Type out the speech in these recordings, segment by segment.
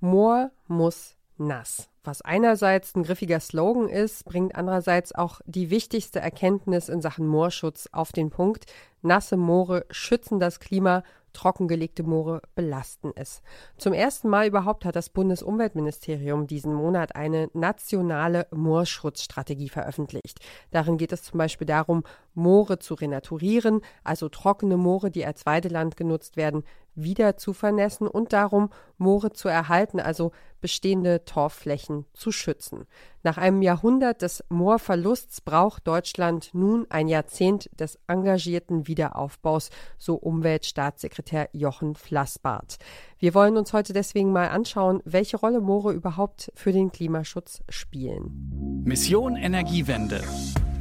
Moor muss nass. Was einerseits ein griffiger Slogan ist, bringt andererseits auch die wichtigste Erkenntnis in Sachen Moorschutz auf den Punkt. Nasse Moore schützen das Klima trockengelegte Moore belasten es. Zum ersten Mal überhaupt hat das Bundesumweltministerium diesen Monat eine nationale Moorschutzstrategie veröffentlicht. Darin geht es zum Beispiel darum, Moore zu renaturieren, also trockene Moore, die als Weideland genutzt werden, wieder zu vernässen und darum, Moore zu erhalten, also bestehende Torfflächen zu schützen. Nach einem Jahrhundert des Moorverlusts braucht Deutschland nun ein Jahrzehnt des engagierten Wiederaufbaus, so Umweltstaatssekretär Jochen Flassbart. Wir wollen uns heute deswegen mal anschauen, welche Rolle Moore überhaupt für den Klimaschutz spielen. Mission Energiewende.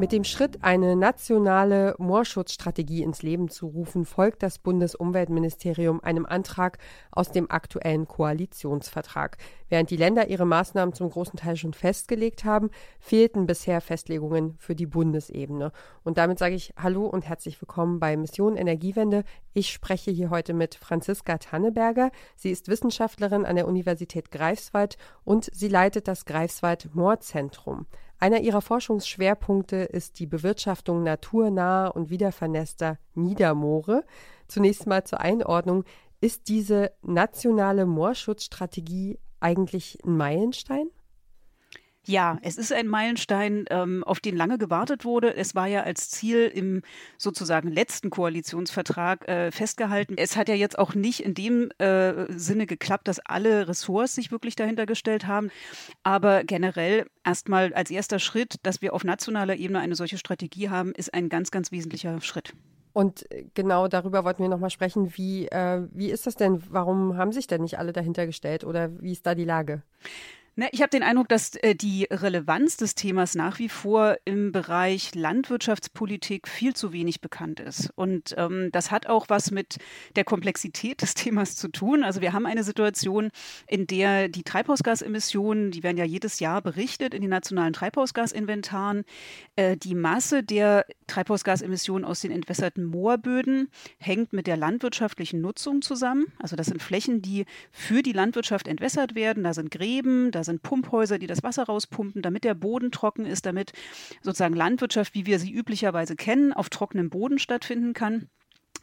Mit dem Schritt, eine nationale Moorschutzstrategie ins Leben zu rufen, folgt das Bundesumweltministerium einem Antrag aus dem aktuellen Koalitionsvertrag. Während die Länder ihre Maßnahmen zum großen Teil schon festgelegt haben, fehlten bisher Festlegungen für die Bundesebene. Und damit sage ich Hallo und herzlich willkommen bei Mission Energiewende. Ich spreche hier heute mit Franziska Tanneberger. Sie ist Wissenschaftlerin an der Universität Greifswald und sie leitet das Greifswald Moorzentrum. Einer ihrer Forschungsschwerpunkte ist die Bewirtschaftung naturnaher und wiedervernässter Niedermoore. Zunächst mal zur Einordnung. Ist diese nationale Moorschutzstrategie eigentlich ein Meilenstein? Ja, es ist ein Meilenstein, ähm, auf den lange gewartet wurde. Es war ja als Ziel im sozusagen letzten Koalitionsvertrag äh, festgehalten. Es hat ja jetzt auch nicht in dem äh, Sinne geklappt, dass alle Ressorts sich wirklich dahinter gestellt haben. Aber generell erstmal als erster Schritt, dass wir auf nationaler Ebene eine solche Strategie haben, ist ein ganz, ganz wesentlicher Schritt. Und genau darüber wollten wir nochmal sprechen. Wie, äh, wie ist das denn? Warum haben sich denn nicht alle dahinter gestellt oder wie ist da die Lage? Ne, ich habe den Eindruck, dass äh, die Relevanz des Themas nach wie vor im Bereich Landwirtschaftspolitik viel zu wenig bekannt ist. Und ähm, das hat auch was mit der Komplexität des Themas zu tun. Also wir haben eine Situation, in der die Treibhausgasemissionen, die werden ja jedes Jahr berichtet in den nationalen Treibhausgasinventaren, äh, die Masse der Treibhausgasemissionen aus den entwässerten Moorböden hängt mit der landwirtschaftlichen Nutzung zusammen. Also das sind Flächen, die für die Landwirtschaft entwässert werden. Da sind Gräben, da sind Pumphäuser, die das Wasser rauspumpen, damit der Boden trocken ist, damit sozusagen Landwirtschaft, wie wir sie üblicherweise kennen, auf trockenem Boden stattfinden kann.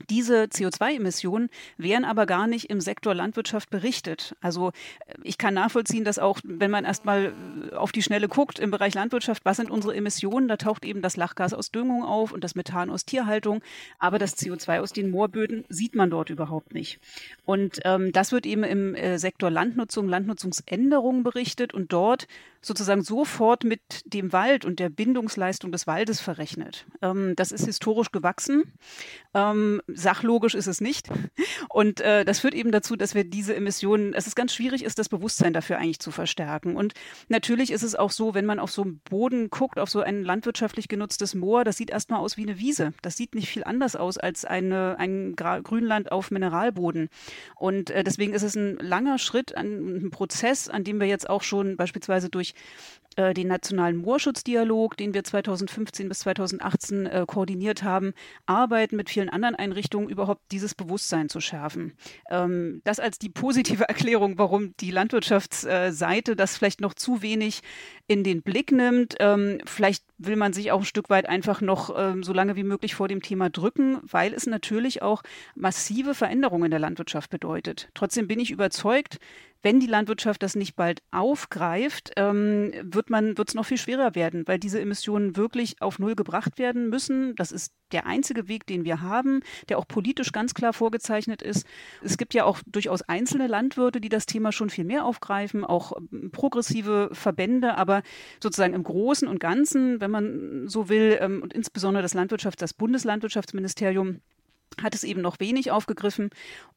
Diese CO2-Emissionen werden aber gar nicht im Sektor Landwirtschaft berichtet. Also äh, ich kann nachvollziehen, dass auch, wenn man erstmal äh, auf die Schnelle guckt im Bereich Landwirtschaft, was sind unsere Emissionen, da taucht eben das Lachgas aus Düngung auf und das Methan aus Tierhaltung, aber das CO2 aus den Moorböden sieht man dort überhaupt nicht. Und ähm, das wird eben im äh, Sektor Landnutzung, Landnutzungsänderungen berichtet und dort sozusagen sofort mit dem Wald und der Bindungsleistung des Waldes verrechnet. Ähm, das ist historisch gewachsen. Ähm, sachlogisch ist es nicht. Und äh, das führt eben dazu, dass wir diese Emissionen, es ist ganz schwierig ist, das Bewusstsein dafür eigentlich zu verstärken. Und natürlich ist es auch so, wenn man auf so einen Boden guckt, auf so ein landwirtschaftlich genutztes Moor, das sieht erstmal aus wie eine Wiese. Das sieht nicht viel anders aus als eine, ein Grünland auf Mineralboden. Und äh, deswegen ist es ein langer Schritt, ein, ein Prozess, an dem wir jetzt auch schon beispielsweise durch äh, den nationalen Moorschutzdialog, den wir 2015 bis 2018 äh, koordiniert haben, arbeiten mit vielen anderen Einrichtungen, überhaupt dieses Bewusstsein zu schärfen. Ähm, das als die positive Erklärung, warum die Landwirtschaftsseite das vielleicht noch zu wenig in den Blick nimmt. Ähm, vielleicht will man sich auch ein Stück weit einfach noch ähm, so lange wie möglich vor dem Thema drücken, weil es natürlich auch massive Veränderungen in der Landwirtschaft bedeutet. Trotzdem bin ich überzeugt, wenn die Landwirtschaft das nicht bald aufgreift, ähm, wird es noch viel schwerer werden, weil diese Emissionen wirklich auf Null gebracht werden müssen. Das ist der einzige Weg, den wir haben, der auch politisch ganz klar vorgezeichnet ist. Es gibt ja auch durchaus einzelne Landwirte, die das Thema schon viel mehr aufgreifen, auch ähm, progressive Verbände, aber sozusagen im Großen und Ganzen, wenn man so will, ähm, und insbesondere das Landwirtschafts-, das Bundeslandwirtschaftsministerium hat es eben noch wenig aufgegriffen.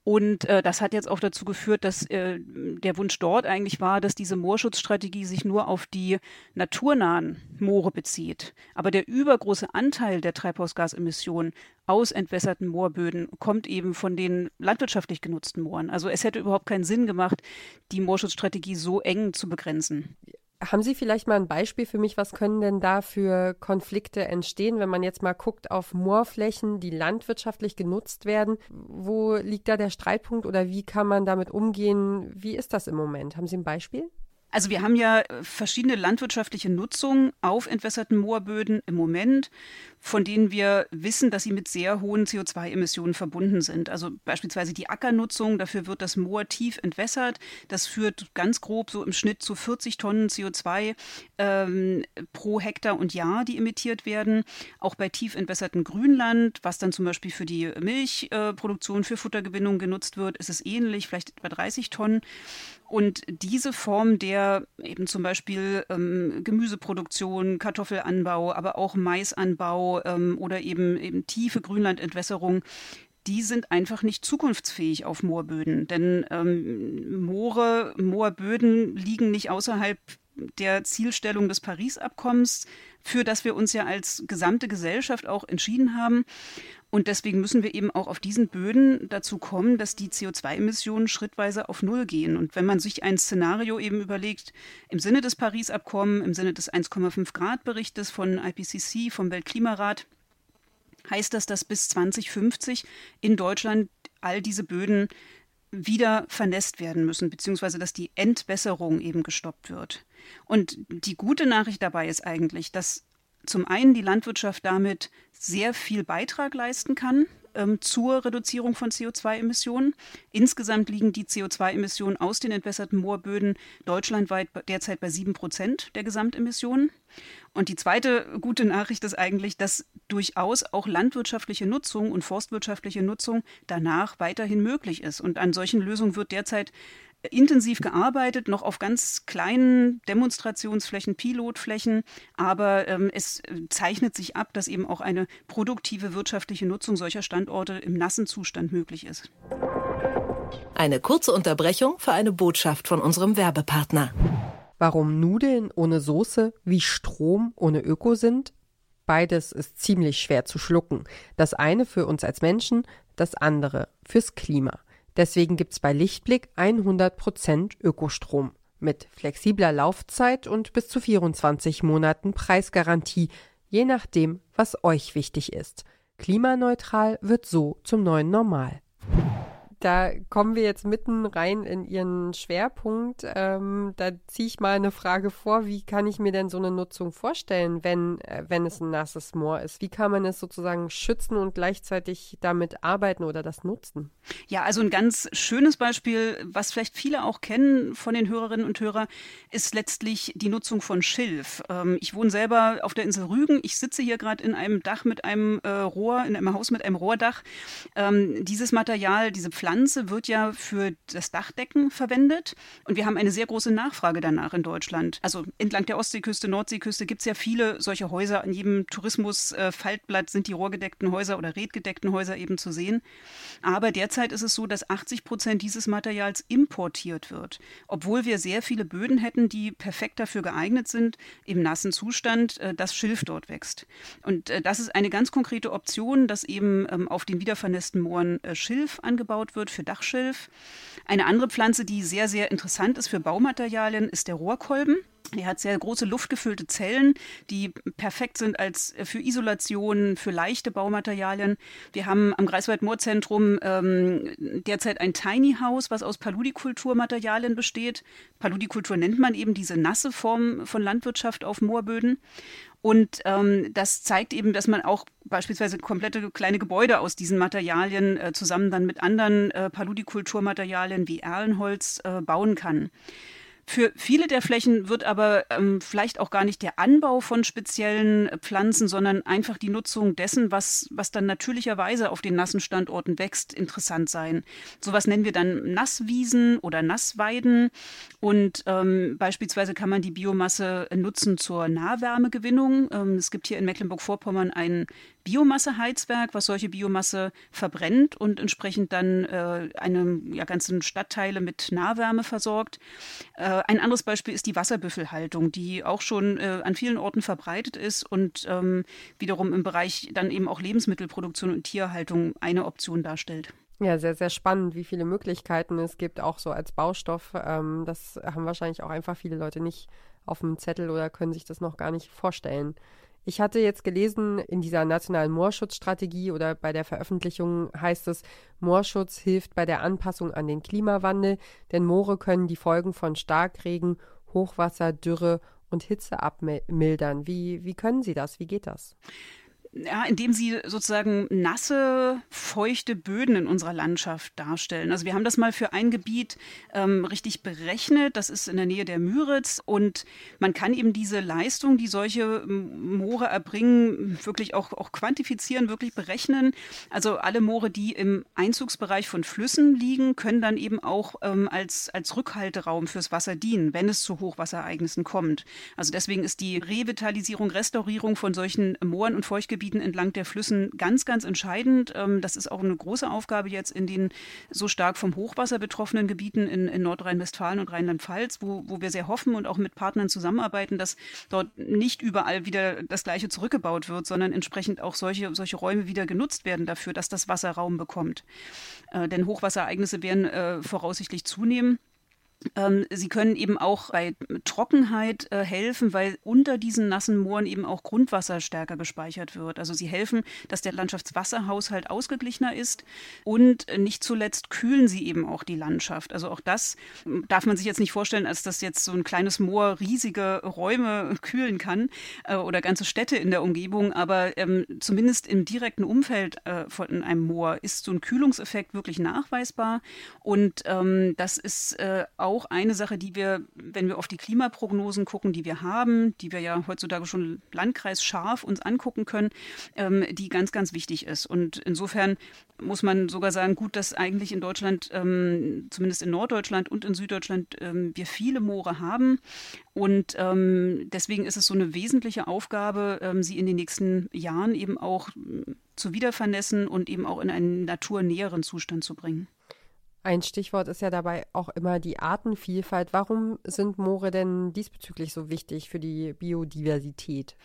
Und äh, das hat jetzt auch dazu geführt, dass äh, der Wunsch dort eigentlich war, dass diese Moorschutzstrategie sich nur auf die naturnahen Moore bezieht. Aber der übergroße Anteil der Treibhausgasemissionen aus entwässerten Moorböden kommt eben von den landwirtschaftlich genutzten Mooren. Also es hätte überhaupt keinen Sinn gemacht, die Moorschutzstrategie so eng zu begrenzen. Haben Sie vielleicht mal ein Beispiel für mich? Was können denn da für Konflikte entstehen, wenn man jetzt mal guckt auf Moorflächen, die landwirtschaftlich genutzt werden? Wo liegt da der Streitpunkt oder wie kann man damit umgehen? Wie ist das im Moment? Haben Sie ein Beispiel? Also wir haben ja äh, verschiedene landwirtschaftliche Nutzungen auf entwässerten Moorböden im Moment, von denen wir wissen, dass sie mit sehr hohen CO2-Emissionen verbunden sind. Also beispielsweise die Ackernutzung, dafür wird das Moor tief entwässert. Das führt ganz grob so im Schnitt zu 40 Tonnen CO2 ähm, pro Hektar und Jahr, die emittiert werden. Auch bei tief entwässertem Grünland, was dann zum Beispiel für die Milchproduktion, für Futtergewinnung genutzt wird, ist es ähnlich, vielleicht etwa 30 Tonnen. Und diese Form der eben zum Beispiel ähm, Gemüseproduktion, Kartoffelanbau, aber auch Maisanbau ähm, oder eben, eben tiefe Grünlandentwässerung, die sind einfach nicht zukunftsfähig auf Moorböden. Denn ähm, Moore, Moorböden liegen nicht außerhalb der Zielstellung des Paris-Abkommens, für das wir uns ja als gesamte Gesellschaft auch entschieden haben. Und deswegen müssen wir eben auch auf diesen Böden dazu kommen, dass die CO2-Emissionen schrittweise auf Null gehen. Und wenn man sich ein Szenario eben überlegt, im Sinne des Paris-Abkommens, im Sinne des 1,5 Grad-Berichtes von IPCC, vom Weltklimarat, heißt das, dass bis 2050 in Deutschland all diese Böden wieder vernässt werden müssen, beziehungsweise dass die Entwässerung eben gestoppt wird. Und die gute Nachricht dabei ist eigentlich, dass zum einen die Landwirtschaft damit sehr viel Beitrag leisten kann ähm, zur Reduzierung von CO2-Emissionen. Insgesamt liegen die CO2-Emissionen aus den entwässerten Moorböden deutschlandweit derzeit bei sieben Prozent der Gesamtemissionen. Und die zweite gute Nachricht ist eigentlich, dass durchaus auch landwirtschaftliche Nutzung und forstwirtschaftliche Nutzung danach weiterhin möglich ist. Und an solchen Lösungen wird derzeit intensiv gearbeitet, noch auf ganz kleinen Demonstrationsflächen, Pilotflächen, aber ähm, es zeichnet sich ab, dass eben auch eine produktive wirtschaftliche Nutzung solcher Standorte im nassen Zustand möglich ist. Eine kurze Unterbrechung für eine Botschaft von unserem Werbepartner. Warum Nudeln ohne Soße wie Strom ohne Öko sind? Beides ist ziemlich schwer zu schlucken. Das eine für uns als Menschen, das andere fürs Klima. Deswegen gibt es bei Lichtblick 100% Ökostrom mit flexibler Laufzeit und bis zu 24 Monaten Preisgarantie, je nachdem, was euch wichtig ist. Klimaneutral wird so zum neuen Normal da kommen wir jetzt mitten rein in Ihren Schwerpunkt. Ähm, da ziehe ich mal eine Frage vor. Wie kann ich mir denn so eine Nutzung vorstellen, wenn, äh, wenn es ein nasses Moor ist? Wie kann man es sozusagen schützen und gleichzeitig damit arbeiten oder das nutzen? Ja, also ein ganz schönes Beispiel, was vielleicht viele auch kennen von den Hörerinnen und Hörern, ist letztlich die Nutzung von Schilf. Ähm, ich wohne selber auf der Insel Rügen. Ich sitze hier gerade in einem Dach mit einem äh, Rohr, in einem Haus mit einem Rohrdach. Ähm, dieses Material, diese Pflanze, Pflanze wird ja für das Dachdecken verwendet und wir haben eine sehr große Nachfrage danach in Deutschland. Also entlang der Ostseeküste, Nordseeküste gibt es ja viele solche Häuser. An jedem Tourismus-Faltblatt sind die rohrgedeckten Häuser oder redgedeckten Häuser eben zu sehen. Aber derzeit ist es so, dass 80 Prozent dieses Materials importiert wird, obwohl wir sehr viele Böden hätten, die perfekt dafür geeignet sind, im nassen Zustand, äh, dass Schilf dort wächst. Und äh, das ist eine ganz konkrete Option, dass eben ähm, auf den wiedervernässten Mooren äh, Schilf angebaut wird wird für Dachschilf. Eine andere Pflanze, die sehr, sehr interessant ist für Baumaterialien, ist der Rohrkolben. Er hat sehr große luftgefüllte Zellen, die perfekt sind als äh, für Isolation, für leichte Baumaterialien. Wir haben am Greifswald-Moorzentrum ähm, derzeit ein Tiny House, was aus Paludikulturmaterialien besteht. Paludikultur nennt man eben diese nasse Form von Landwirtschaft auf Moorböden. Und ähm, das zeigt eben, dass man auch beispielsweise komplette kleine Gebäude aus diesen Materialien äh, zusammen dann mit anderen äh, Paludikulturmaterialien wie Erlenholz äh, bauen kann. Für viele der Flächen wird aber ähm, vielleicht auch gar nicht der Anbau von speziellen Pflanzen, sondern einfach die Nutzung dessen, was, was dann natürlicherweise auf den nassen Standorten wächst, interessant sein. Sowas nennen wir dann Nasswiesen oder Nassweiden. Und ähm, beispielsweise kann man die Biomasse nutzen zur Nahwärmegewinnung. Ähm, es gibt hier in Mecklenburg-Vorpommern ein Biomasseheizwerk, was solche Biomasse verbrennt und entsprechend dann äh, eine ja, ganzen Stadtteile mit Nahwärme versorgt. Äh, ein anderes Beispiel ist die Wasserbüffelhaltung, die auch schon äh, an vielen Orten verbreitet ist und ähm, wiederum im Bereich dann eben auch Lebensmittelproduktion und Tierhaltung eine Option darstellt. Ja, sehr, sehr spannend, wie viele Möglichkeiten es gibt, auch so als Baustoff. Ähm, das haben wahrscheinlich auch einfach viele Leute nicht auf dem Zettel oder können sich das noch gar nicht vorstellen. Ich hatte jetzt gelesen, in dieser nationalen Moorschutzstrategie oder bei der Veröffentlichung heißt es, Moorschutz hilft bei der Anpassung an den Klimawandel, denn Moore können die Folgen von Starkregen, Hochwasser, Dürre und Hitze abmildern. Wie, wie können Sie das? Wie geht das? Ja, indem sie sozusagen nasse, feuchte Böden in unserer Landschaft darstellen. Also wir haben das mal für ein Gebiet ähm, richtig berechnet. Das ist in der Nähe der Müritz und man kann eben diese Leistung, die solche Moore erbringen, wirklich auch, auch quantifizieren, wirklich berechnen. Also alle Moore, die im Einzugsbereich von Flüssen liegen, können dann eben auch ähm, als, als Rückhalteraum fürs Wasser dienen, wenn es zu Hochwasserereignissen kommt. Also deswegen ist die Revitalisierung, Restaurierung von solchen Mooren und Feuchtgebieten Gebieten entlang der Flüssen ganz, ganz entscheidend. Ähm, das ist auch eine große Aufgabe jetzt in den so stark vom Hochwasser betroffenen Gebieten in, in Nordrhein-Westfalen und Rheinland-Pfalz, wo, wo wir sehr hoffen und auch mit Partnern zusammenarbeiten, dass dort nicht überall wieder das Gleiche zurückgebaut wird, sondern entsprechend auch solche, solche Räume wieder genutzt werden dafür, dass das Wasser Raum bekommt. Äh, denn Hochwasserereignisse werden äh, voraussichtlich zunehmen. Ähm, sie können eben auch bei Trockenheit äh, helfen, weil unter diesen nassen Mooren eben auch Grundwasser stärker gespeichert wird. Also sie helfen, dass der Landschaftswasserhaushalt ausgeglichener ist und nicht zuletzt kühlen sie eben auch die Landschaft. Also auch das hm, darf man sich jetzt nicht vorstellen, als dass jetzt so ein kleines Moor riesige Räume kühlen kann äh, oder ganze Städte in der Umgebung, aber ähm, zumindest im direkten Umfeld äh, von einem Moor ist so ein Kühlungseffekt wirklich nachweisbar und ähm, das ist äh, auch auch eine Sache, die wir, wenn wir auf die Klimaprognosen gucken, die wir haben, die wir ja heutzutage schon landkreisscharf uns angucken können, ähm, die ganz, ganz wichtig ist. Und insofern muss man sogar sagen, gut, dass eigentlich in Deutschland, ähm, zumindest in Norddeutschland und in Süddeutschland, ähm, wir viele Moore haben. Und ähm, deswegen ist es so eine wesentliche Aufgabe, ähm, sie in den nächsten Jahren eben auch äh, zu wiedervernässen und eben auch in einen naturnäheren Zustand zu bringen. Ein Stichwort ist ja dabei auch immer die Artenvielfalt. Warum sind Moore denn diesbezüglich so wichtig für die Biodiversität?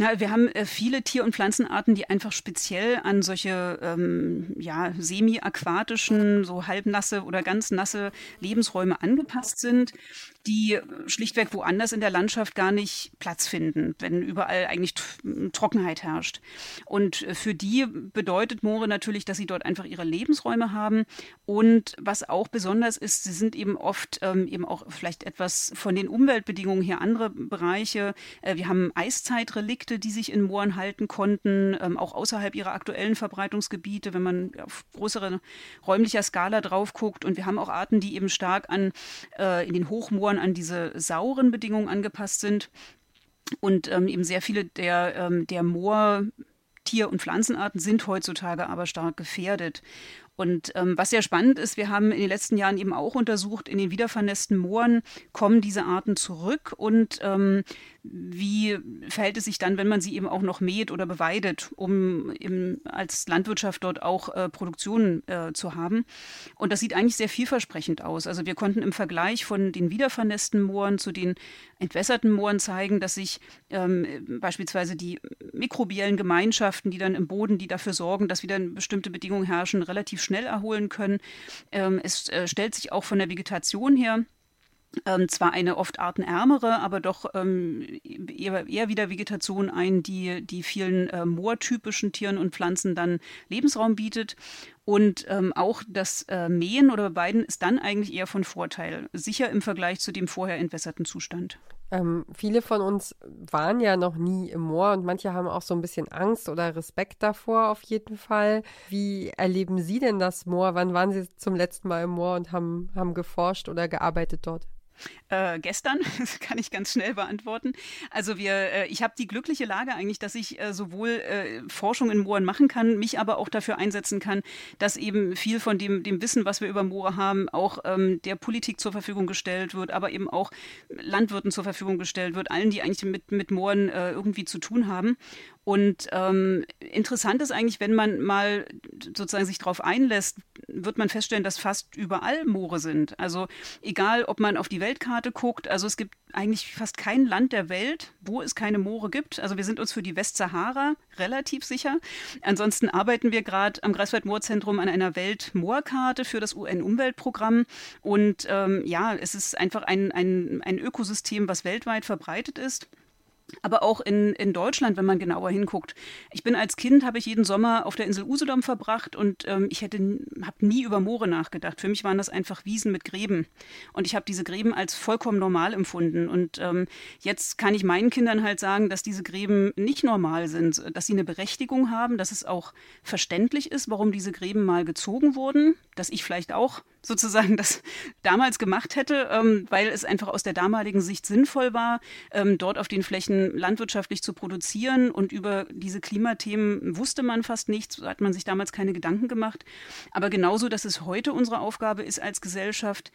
Ja, wir haben äh, viele Tier- und Pflanzenarten, die einfach speziell an solche ähm, ja, semi-aquatischen, so halbnasse oder ganz nasse Lebensräume angepasst sind die schlichtweg woanders in der Landschaft gar nicht Platz finden, wenn überall eigentlich Trockenheit herrscht. Und für die bedeutet Moore natürlich, dass sie dort einfach ihre Lebensräume haben. Und was auch besonders ist, sie sind eben oft ähm, eben auch vielleicht etwas von den Umweltbedingungen her andere Bereiche. Äh, wir haben Eiszeitrelikte, die sich in Mooren halten konnten, ähm, auch außerhalb ihrer aktuellen Verbreitungsgebiete, wenn man auf größere räumlicher Skala drauf guckt. Und wir haben auch Arten, die eben stark an äh, in den Hochmooren an diese sauren Bedingungen angepasst sind. Und ähm, eben sehr viele der, ähm, der Moor, und Pflanzenarten sind heutzutage aber stark gefährdet. Und ähm, was sehr spannend ist, wir haben in den letzten Jahren eben auch untersucht, in den wiedervernässten Mooren kommen diese Arten zurück und ähm, wie verhält es sich dann, wenn man sie eben auch noch mäht oder beweidet, um eben als Landwirtschaft dort auch äh, Produktion äh, zu haben. Und das sieht eigentlich sehr vielversprechend aus. Also wir konnten im Vergleich von den wiedervernässten Mooren zu den entwässerten Mooren zeigen, dass sich ähm, beispielsweise die mikrobiellen Gemeinschaften, die dann im Boden, die dafür sorgen, dass wieder bestimmte Bedingungen herrschen, relativ schnell erholen können. Ähm, es äh, stellt sich auch von der Vegetation her ähm, zwar eine oft artenärmere, aber doch ähm, eher, eher, wieder Vegetation ein, die, die vielen äh, moortypischen Tieren und Pflanzen dann Lebensraum bietet. Und ähm, auch das äh, Mähen oder Beweiden ist dann eigentlich eher von Vorteil, sicher im Vergleich zu dem vorher entwässerten Zustand. Ähm, viele von uns waren ja noch nie im Moor und manche haben auch so ein bisschen Angst oder Respekt davor auf jeden Fall. Wie erleben Sie denn das Moor? Wann waren Sie zum letzten Mal im Moor und haben, haben geforscht oder gearbeitet dort? Äh, gestern, das kann ich ganz schnell beantworten. Also wir, äh, ich habe die glückliche Lage eigentlich, dass ich äh, sowohl äh, Forschung in Mooren machen kann, mich aber auch dafür einsetzen kann, dass eben viel von dem, dem Wissen, was wir über Moore haben, auch ähm, der Politik zur Verfügung gestellt wird, aber eben auch Landwirten zur Verfügung gestellt wird, allen, die eigentlich mit, mit Mooren äh, irgendwie zu tun haben. Und ähm, interessant ist eigentlich, wenn man mal sozusagen sich darauf einlässt, wird man feststellen, dass fast überall Moore sind. Also egal, ob man auf die Welt Weltkarte guckt, also es gibt eigentlich fast kein Land der Welt, wo es keine Moore gibt. Also wir sind uns für die Westsahara relativ sicher. Ansonsten arbeiten wir gerade am Greifswald-Moorzentrum an einer Weltmoorkarte für das UN-Umweltprogramm. Und ähm, ja, es ist einfach ein, ein, ein Ökosystem, was weltweit verbreitet ist aber auch in, in Deutschland, wenn man genauer hinguckt. Ich bin als Kind, habe ich jeden Sommer auf der Insel Usedom verbracht und ähm, ich hätte, habe nie über Moore nachgedacht. Für mich waren das einfach Wiesen mit Gräben. Und ich habe diese Gräben als vollkommen normal empfunden. Und ähm, jetzt kann ich meinen Kindern halt sagen, dass diese Gräben nicht normal sind, dass sie eine Berechtigung haben, dass es auch verständlich ist, warum diese Gräben mal gezogen wurden, dass ich vielleicht auch sozusagen das damals gemacht hätte, ähm, weil es einfach aus der damaligen Sicht sinnvoll war, ähm, dort auf den Flächen landwirtschaftlich zu produzieren. Und über diese Klimathemen wusste man fast nichts, hat man sich damals keine Gedanken gemacht. Aber genauso, dass es heute unsere Aufgabe ist als Gesellschaft,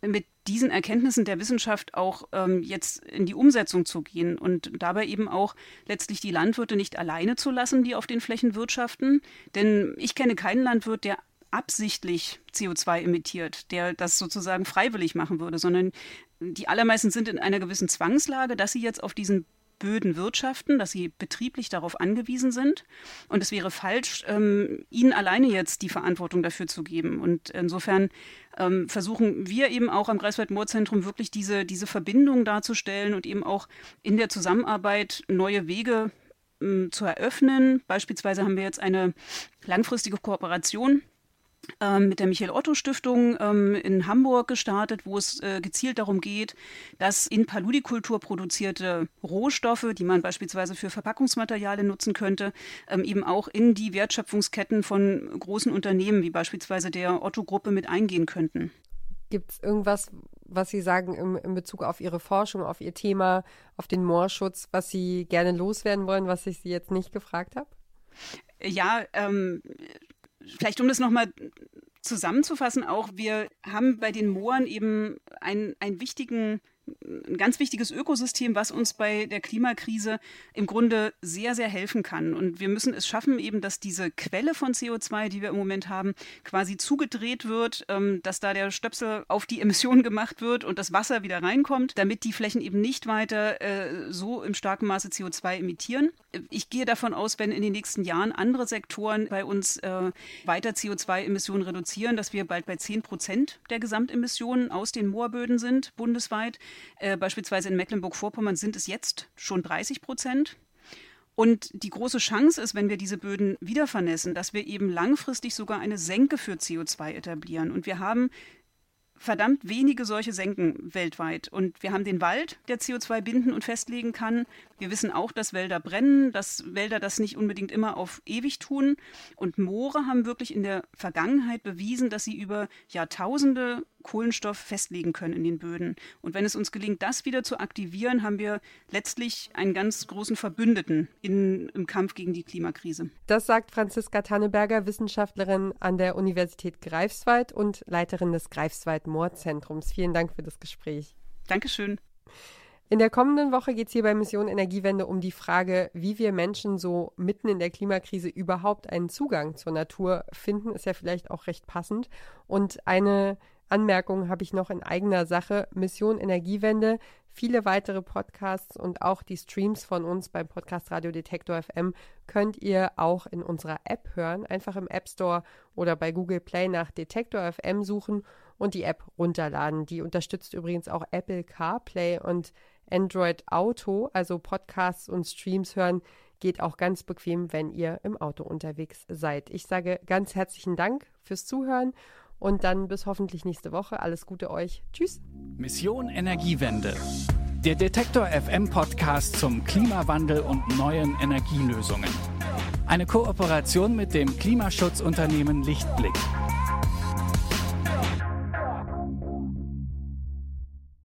mit diesen Erkenntnissen der Wissenschaft auch ähm, jetzt in die Umsetzung zu gehen und dabei eben auch letztlich die Landwirte nicht alleine zu lassen, die auf den Flächen wirtschaften. Denn ich kenne keinen Landwirt, der absichtlich CO2 emittiert, der das sozusagen freiwillig machen würde, sondern die allermeisten sind in einer gewissen Zwangslage, dass sie jetzt auf diesen Böden wirtschaften, dass sie betrieblich darauf angewiesen sind. Und es wäre falsch, ähm, ihnen alleine jetzt die Verantwortung dafür zu geben. Und insofern ähm, versuchen wir eben auch am Greifswald-Moorzentrum wirklich diese, diese Verbindung darzustellen und eben auch in der Zusammenarbeit neue Wege ähm, zu eröffnen. Beispielsweise haben wir jetzt eine langfristige Kooperation mit der Michael-Otto-Stiftung ähm, in Hamburg gestartet, wo es äh, gezielt darum geht, dass in Paludikultur produzierte Rohstoffe, die man beispielsweise für Verpackungsmaterialien nutzen könnte, ähm, eben auch in die Wertschöpfungsketten von großen Unternehmen wie beispielsweise der Otto-Gruppe mit eingehen könnten. Gibt es irgendwas, was Sie sagen im, in Bezug auf Ihre Forschung, auf Ihr Thema, auf den Moorschutz, was Sie gerne loswerden wollen, was ich Sie jetzt nicht gefragt habe? Ja, ähm, vielleicht um das nochmal zusammenzufassen, auch wir haben bei den Mooren eben einen, einen wichtigen ein ganz wichtiges Ökosystem, was uns bei der Klimakrise im Grunde sehr, sehr helfen kann. Und wir müssen es schaffen, eben, dass diese Quelle von CO2, die wir im Moment haben, quasi zugedreht wird, ähm, dass da der Stöpsel auf die Emissionen gemacht wird und das Wasser wieder reinkommt, damit die Flächen eben nicht weiter äh, so im starken Maße CO2 emittieren. Ich gehe davon aus, wenn in den nächsten Jahren andere Sektoren bei uns äh, weiter CO2-Emissionen reduzieren, dass wir bald bei 10 Prozent der Gesamtemissionen aus den Moorböden sind, bundesweit. Äh, beispielsweise in Mecklenburg-Vorpommern sind es jetzt schon 30 Prozent. Und die große Chance ist, wenn wir diese Böden wieder vernässen, dass wir eben langfristig sogar eine Senke für CO2 etablieren. Und wir haben verdammt wenige solche Senken weltweit. Und wir haben den Wald, der CO2 binden und festlegen kann. Wir wissen auch, dass Wälder brennen, dass Wälder das nicht unbedingt immer auf ewig tun. Und Moore haben wirklich in der Vergangenheit bewiesen, dass sie über Jahrtausende Kohlenstoff festlegen können in den Böden. Und wenn es uns gelingt, das wieder zu aktivieren, haben wir letztlich einen ganz großen Verbündeten in, im Kampf gegen die Klimakrise. Das sagt Franziska Tanneberger, Wissenschaftlerin an der Universität Greifswald und Leiterin des Greifswald-Moorzentrums. Vielen Dank für das Gespräch. Dankeschön. In der kommenden Woche geht es hier bei Mission Energiewende um die Frage, wie wir Menschen so mitten in der Klimakrise überhaupt einen Zugang zur Natur finden. Ist ja vielleicht auch recht passend. Und eine Anmerkung habe ich noch in eigener Sache. Mission Energiewende, viele weitere Podcasts und auch die Streams von uns beim Podcast Radio Detektor FM könnt ihr auch in unserer App hören. Einfach im App Store oder bei Google Play nach Detektor FM suchen und die App runterladen. Die unterstützt übrigens auch Apple CarPlay und Android Auto, also Podcasts und Streams hören, geht auch ganz bequem, wenn ihr im Auto unterwegs seid. Ich sage ganz herzlichen Dank fürs Zuhören und dann bis hoffentlich nächste Woche. Alles Gute euch. Tschüss. Mission Energiewende. Der Detektor FM Podcast zum Klimawandel und neuen Energielösungen. Eine Kooperation mit dem Klimaschutzunternehmen Lichtblick.